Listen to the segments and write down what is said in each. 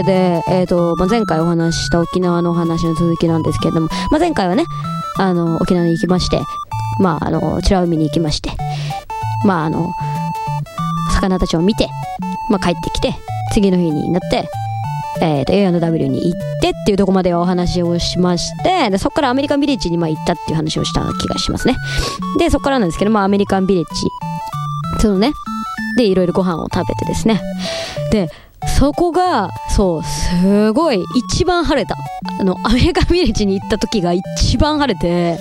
けで、えっ、と、まあ、前回お話しした沖縄のお話の続きなんですけれども、まあ、前回はね、あの、沖縄に行きまして、まあ、あの、美ら海に行きまして、まあ、あの、魚たちを見て、まあ、帰ってきて、次の日になって、えー、と A&W に行ってっていうとこまでお話をしましてでそこからアメリカンビレッジにまあ行ったっていう話をした気がしますね。でそこからなんですけど、まあ、アメリカンビレッジそのねでいろいろご飯を食べてですね。でそこがそうすごい一番晴れた。あのアメリカビレッジに行った時が一番晴れて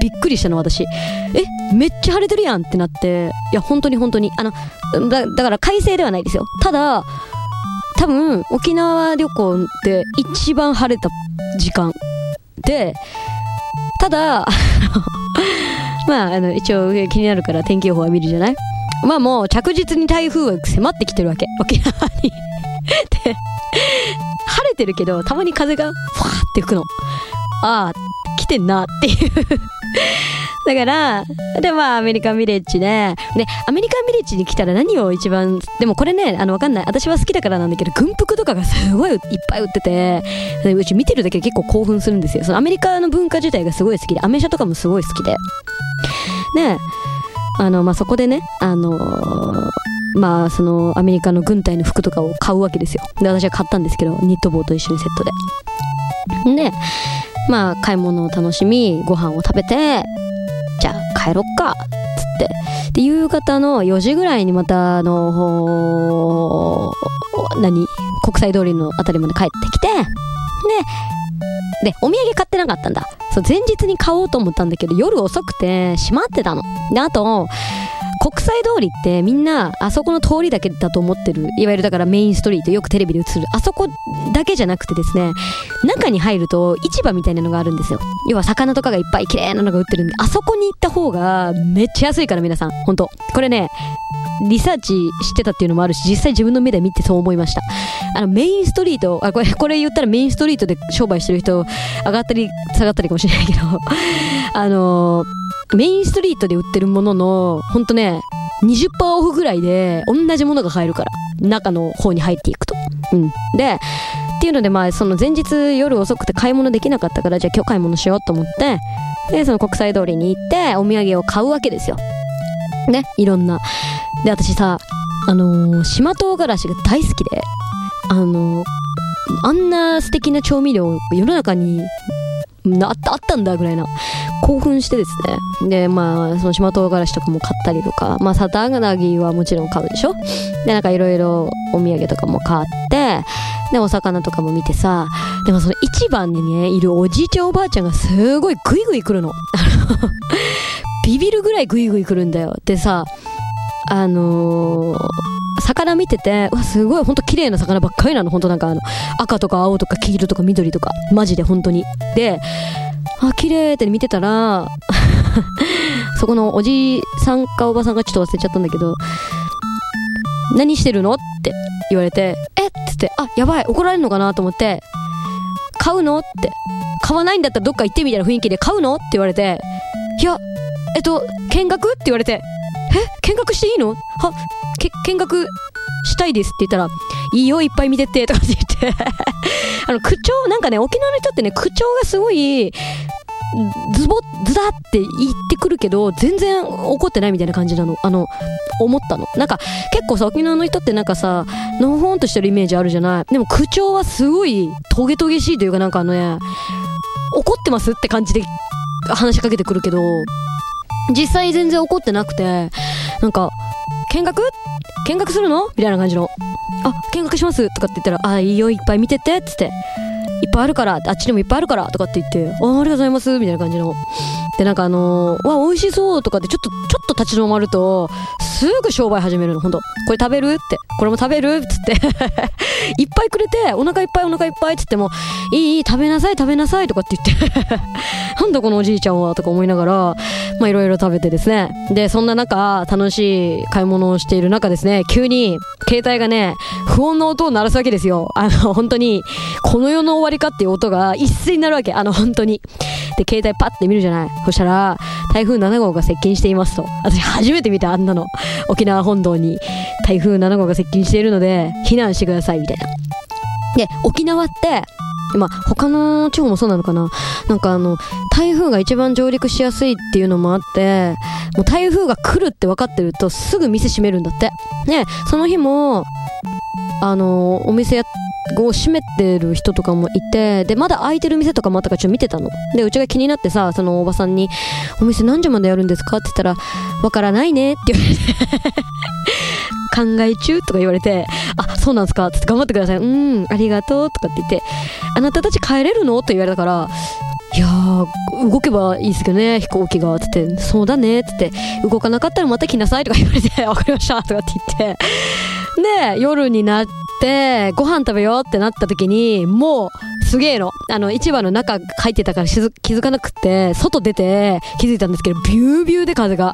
びっくりしたの私。えめっちゃ晴れてるやんってなって。いや本当に本当に。あのだだから快晴ではないですよ。ただ多分沖縄旅行で一番晴れた時間でただ まああの一応気になるから天気予報は見るじゃない？まあもう着実に台風は迫ってきてるわけ。沖縄に。で晴れてるけどたまに風がファーって吹くのああ来てんなっていうだから、で、まあ、アメリカンビレッジで、で、アメリカンビレッジに来たら何を一番、でもこれね、あの、わかんない。私は好きだからなんだけど、軍服とかがすごいいっぱい売ってて、うち見てるだけで結構興奮するんですよ。そのアメリカの文化自体がすごい好きで、アメ車とかもすごい好きで。で、あの、まあ、そこでね、あのーまあ、その、アメリカの軍隊の服とかを買うわけですよ。で、私は買ったんですけど、ニット帽と一緒にセットで。で、まあ、買い物を楽しみ、ご飯を食べて、じゃあ帰ろっか、つって。で、夕方の4時ぐらいにまた、あの、何国際通りのあたりまで帰ってきて、で、で、お土産買ってなかったんだ。そう、前日に買おうと思ったんだけど、夜遅くて閉まってたの。で、あと、国際通りってみんなあそこの通りだけだと思ってるいわゆるだからメインストリートよくテレビで映るあそこだけじゃなくてですね中に入ると市場みたいなのがあるんですよ。要は魚とかがいっぱい綺麗なのが売ってるんであそこに行った方がめっちゃ安いから皆さん本当。これねリサーチしてたっていうのもあるし実際自分の目で見てそう思いました。あのメインストリートあこれこれ言ったらメインストリートで商売してる人上がったり下がったりかもしれないけど あのメインストリートで売ってるもののほんとね20%オフぐらいで同じものが買えるから中の方に入っていくと。うん。でっていうのでまあその前日夜遅くて買い物できなかったからじゃあ今日買い物しようと思ってでその国際通りに行ってお土産を買うわけですよ。ねいろんな。で私さあのー島唐辛子が大好きであのーあんな素敵な調味料世の中にあったあったんだぐらいな興奮してですね。でまあその島唐辛子とかも買ったりとかまあサタナギはもちろん買うでしょ？でなんかいろいろお土産とかも買ってでお魚とかも見てさでもその市場にねいるおじいちゃんおばあちゃんがすごいグイグイ来るの。あのビビるぐらいグイグイ来るんだよ。でさあのー魚見てて、うわ、すごい、ほんと綺麗な魚ばっかりなの。ほんとなんかあの、赤とか青とか黄色とか緑とか、マジで本当に。で、あ、綺麗って見てたら、そこのおじさんかおばさんがちょっと忘れちゃったんだけど、何してるのって言われて、えっ？つって、あ、やばい、怒られるのかなと思って、買うのって、買わないんだったらどっか行ってみたいな雰囲気で買うのって言われて、いや、えっと、見学？って言われて、え見学していいの？は、け、見学したいですって言ったら、いいよ、いっぱい見てって、とかって言って。あの、口調、なんかね、沖縄の人ってね、口調がすごい、ズボズダって言ってくるけど全然怒ってないみたいな感じなの。あの思ったの。なんか結構さ沖縄の人ってなんかさのほほんとしてるイメージあるじゃない？でも口調はすごいトゲトゲしいというかなんかあのね怒ってますって感じで話しかけてくるけど実際全然怒ってなくてなんか見学？見学するの？みたいな感じの。あ見学しますとかって言ったらあいいよいっぱい見ててっつって。いっぱいあるからあっちにもいっぱいあるからとかって言ってあありがとうございますみたいな感じの。でなんかあのー、わ美味しそうとかってちょっとちょっと立ち止まるとすぐ商売始めるのほんとこれ食べるって。これも食べるっつって。いっぱいくれてお腹いっぱいお腹いっぱいっつってもいいいい食べなさい食べなさいとかって言って。なんだこのおじいちゃんはとか思いながらまあいろいろ食べてですね。でそんな中楽しい買い物をしている中ですね。急に携帯がね不穏な音を鳴らすわけですよ。あの本当にこの世の終わりかっていう音が一斉になるわけ。あの本当に。で携帯パッて見るじゃない。そしたら台風7号が接近していますと。私初めて見たあんなの。沖縄本島に。台風7号が接近しているので避難してくださいみたいな。で、沖縄って、ま、他の地方もそうなのかな。なんかあの、台風が一番上陸しやすいっていうのもあって、もう台風が来るって分かってるとすぐ店閉めるんだって。ね、その日も、あの、お店やっを閉めてる人とかもいて、で、まだ開いてる店とかもあったからちょっと見てたの。で、うちが気になってさ、そのおばさんに、お店何時までやるんですか？って言ったら、わからないねって言われて、考え中とか言われて、あ、そうなんですか？つって頑張ってください。うん、ありがとうとかって言って、あなたたち帰れるの？って言われたから、いやー、動けばいいですけどね、飛行機が。つって、そうだね。つって、動かなかったらまた来なさいとか言われて、わかりました。とかって言って。で、夜になっ、ご飯食べようってなった時に、もう、すげえの。あの、市場の中入ってたから気づかなくって、外出て気づいたんですけど、ビュービューで風が。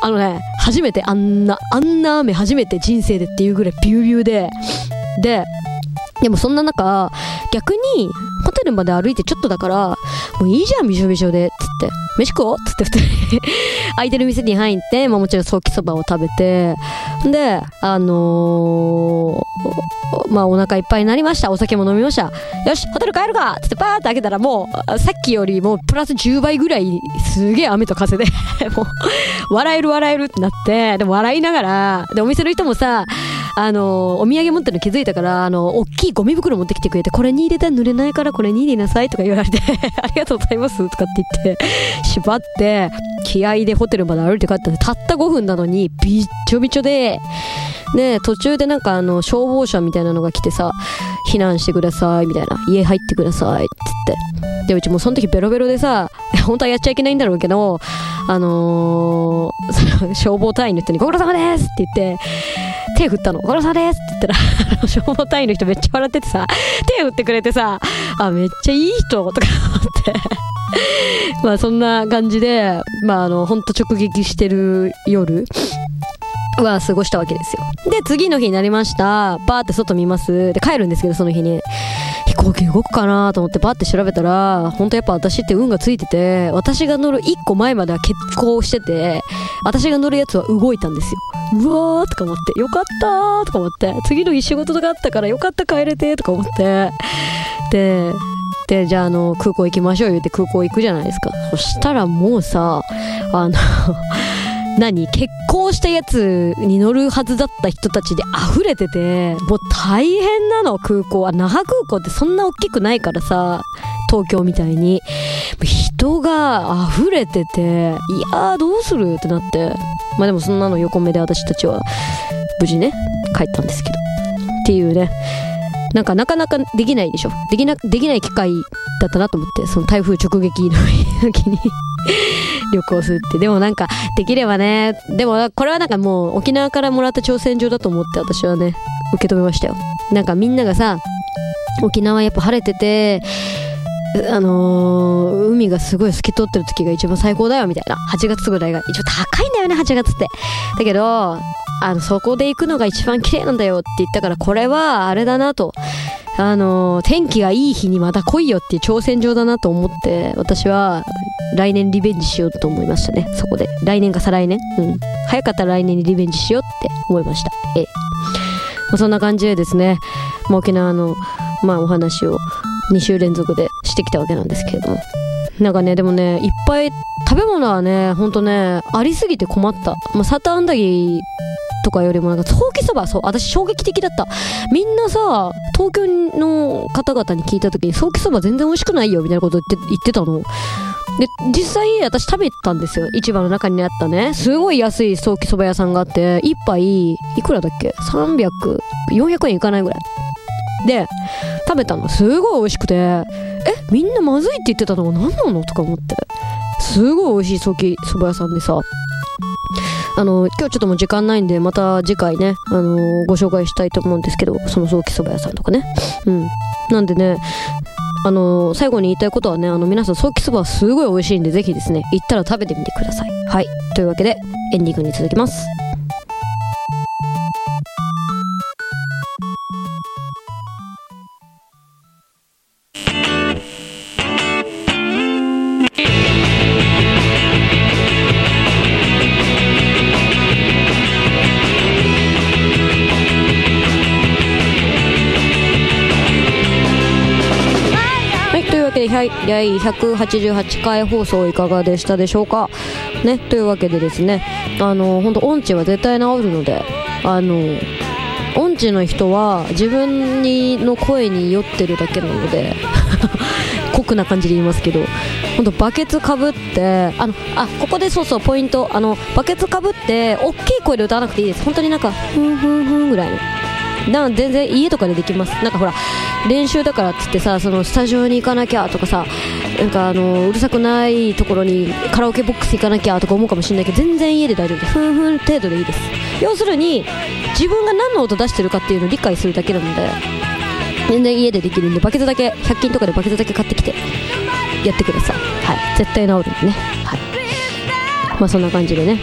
あのね、初めてあんな、あんな雨初めて人生でっていうぐらいビュービューで、で、でもそんな中、逆に、ホテルまで歩いてちょっとだから、もういいじゃん、びしょびしょで、って。飯食おう？っつって二人。空いてる店に入って、まあもちろんソーキそばを食べて、で、あのーまあお腹いっぱいになりました。お酒も飲みました。よし、ホテル帰るか！っつってパーって開けたらもう、さっきよりもプラス10倍ぐらい、すげえ雨と風で、もう、笑える笑えるってなって、でも笑いながら、で、お店の人もさ、あのお土産持ってるの気づいたから、あの、大きいゴミ袋持ってきてくれて、これに入れたら濡れないからこれに入れなさいとか言われて、ありがとうございますとかって言って、縛って、気合でホテルまで歩いて帰ったんで、たった5分なのに、びっちょびちょで、で、途中でなんかあの、消防車みたいなのが来てさ、避難してください、みたいな。家入ってください、って言って。で、うちもその時ベロベロでさ、本当はやっちゃいけないんだろうけど、あのーその消防隊員の人にご苦労様ですって言って、手振ったの。ご苦労様ですって言ったら、消防隊員の人めっちゃ笑っててさ、手振ってくれてさ、あ、めっちゃいい人とか思って。まあそんな感じで、まああの、ほんと直撃してる夜は過ごしたわけですよ。で、次の日になりました。バーって外見ます。で、帰るんですけど、その日に。飛行機動くかなと思ってバーって調べたら、本当やっぱ私って運がついてて、私が乗る1個前までは欠航してて、私が乗るやつは動いたんですよ。うわーとか思って、よかったーとか思って、次の日仕事とかあったからよかった帰れてとか思って、で、で、じゃああの、空港行きましょう言って空港行くじゃないですか。そしたらもうさ、あの、何結婚したやつに乗るはずだった人たちで溢れてて、もう大変なの、空港は。那覇空港ってそんな大きくないからさ、東京みたいに。人が溢れてて、いやーどうするってなって。まあでもそんなの横目で私たちは無事ね、帰ったんですけど。っていうね。なんかなかなかできないでしょ。できな、できない機会だったなと思って、その台風直撃の時に 旅行するって。でもなんか、できればね、でもこれはなんかもう沖縄からもらった挑戦状だと思って私はね、受け止めましたよ。なんかみんながさ、沖縄やっぱ晴れてて、あのー海がすごい透き通ってる時が一番最高だよみたいな。8月ぐらいが一応高いんだよね、8月って。だけど、あの、そこで行くのが一番綺麗なんだよって言ったから、これはあれだなと。あのー天気がいい日にまた来いよっていう挑戦状だなと思って、私は来年リベンジしようと思いましたね、そこで。来年か再来年？うん。早かったら来年にリベンジしようって思いました。ええ。まあそんな感じでですね、沖縄の、まあ、お話を2週連続でしてきたわけなんですけれども。なんかね、でもね、いっぱい食べ物はね、ほんとね、ありすぎて困った。まあ、サタンダギーとかよりもなんか、ソーキそば、そう、私衝撃的だった。みんなさ、東京の方々に聞いた時に、ソーキそば全然美味しくないよ、みたいなこと言って言ってたの。で、実際私食べたんですよ。市場の中にあったね。すごい安いソーキそば屋さんがあって、一杯、いくらだっけ ?300、400円いかないぐらい。で、食べたの。すごい美味しくて、え、みんなまずいって言ってたのが何なのとか思って。すごい美味しいソーキそば屋さんでさ、あの、今日ちょっともう時間ないんで、また次回ね、あのご紹介したいと思うんですけど、そのソーキそば屋さんとかね。うん。なんでね、あの最後に言いたいことはね、あの、皆さん、ソーキそばはすごい美味しいんで、ぜひですね、行ったら食べてみてください。はい。というわけで、エンディングに続きます。第188回放送いかがでしたでしょうか？ねというわけでですねあの本当音痴は絶対治るのであの音痴の人は自分にの声に酔ってるだけなので 酷な感じで言いますけど本当バケツかぶってあのあここでそうそうポイントあのバケツかぶって大きい声で歌わなくていいです。本当になんかふんふんふんぐらいの。だから全然家とかでできます。なんかほら練習だからっつってさそのスタジオに行かなきゃとかさなんかあのうるさくないところにカラオケボックス行かなきゃとか思うかもしれないけど全然家で大丈夫です。ふんふん程度でいいです。要するに自分が何の音出してるかっていうのを理解するだけなので全然家でできるんでバケツだけ100均とかでバケツだけ買ってきてやってください。はい。絶対治るんでね。はい。まあそんな感じでね。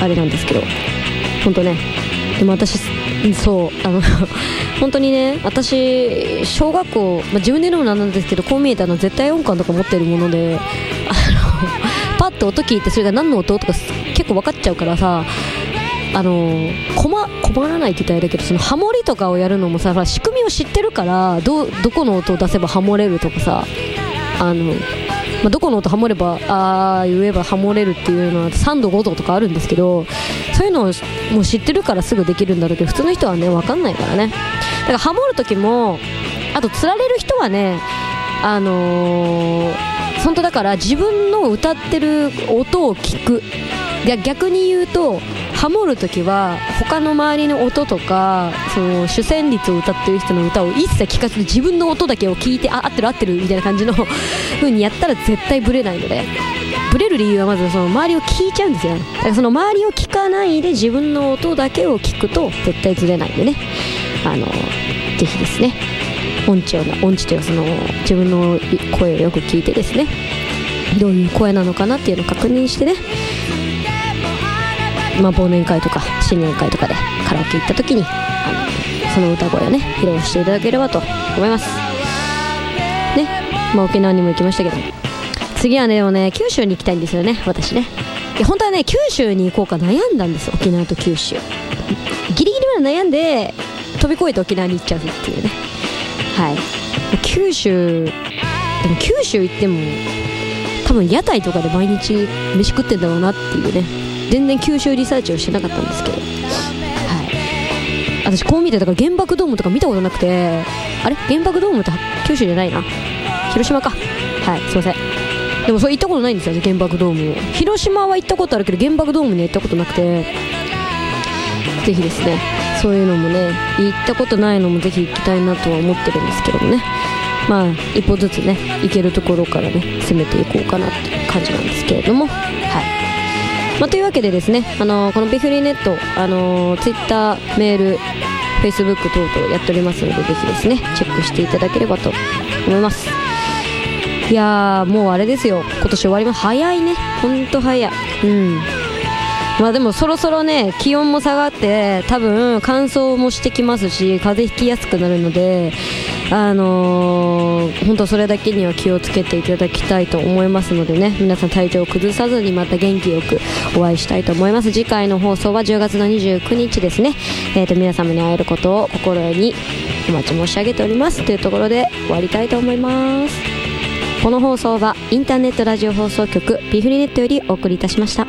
あれなんですけど。本当ね。でも私そうあの 本当にね私小学校、まあ、自分で言うのもなんですけどこう見えたの絶対音感とか持ってるものであの パッと音聞いてそれが何の音？とか結構分かっちゃうからさあの困困らないって言ったらあれだけどそのハモリとかをやるのもさほら仕組みを知ってるからどどこの音を出せばハモれるとかさあの、まあ、どこの音ハモればああ言えばハモれるっていうのは3度5度とかあるんですけどそういうのをもう知ってるからすぐできるんだろうけど普通の人はね分かんないからね。だからハモる時もあとつられる人はねあのー、本当だから自分の歌ってる音を聞く。逆に言うとハモる時は他の周りの音とかその主旋律を歌ってる人の歌を一切聞かずに自分の音だけを聞いてあ合ってる合ってるみたいな感じの風にやったら絶対ブレないのでブレる理由はまずその周りを聞いちゃうんですよだからその周りを聞かないで自分の音だけを聞くと絶対ずれないんでね。あのぜひですね音痴を音痴というかその自分の声をよく聞いてですね。どういう声なのかなっていうのを確認してね。まあ、忘年会とか新年会とかでカラオケ行った時にあのその歌声をね披露していただければと思います。ね。まあ沖縄にも行きましたけど。次はねでもね九州に行きたいんですよね私ね。いや本当はね九州に行こうか悩んだんです沖縄と九州。ギリギリまで悩んで飛び越えて沖縄に行っちゃうっていうね。はい。九州でも九州行っても多分屋台とかで毎日飯食ってんだろうなっていうね。全然九州リサーチをしてなかったんですけど。はい。私こう見てだから原爆ドームとか見たことなくてあれ？原爆ドームって九州じゃないな。広島か。はいすいません。でもそれ行ったことないんですよ原爆ドーム広島は行ったことあるけど原爆ドームには行ったことなくて。ぜひですねそういうのもね行ったことないのもぜひ行きたいなとは思ってるんですけどもね。まあ一歩ずつね行けるところからね攻めていこうかなっていう感じなんですけれども。はい。まあ、というわけでですねあのこのビフリーネットあのツイッターメールフェイスブック等々やっておりますのでぜひですねチェックしていただければと思います。いやーもうあれですよ。今年終わります。早いね。ほんと早い。うん。まあでもそろそろね気温も下がって多分乾燥もしてきますし風邪ひきやすくなるのであのー、本当それだけには気をつけていただきたいと思いますのでね。皆さん体調を崩さずにまた元気よくお会いしたいと思います。次回の放送は10月の29日ですね、えー、と皆様に会えることを心にお待ち申し上げております。というところで終わりたいと思います。この放送はインターネットラジオ放送局ビフリネットよりお送りいたしました。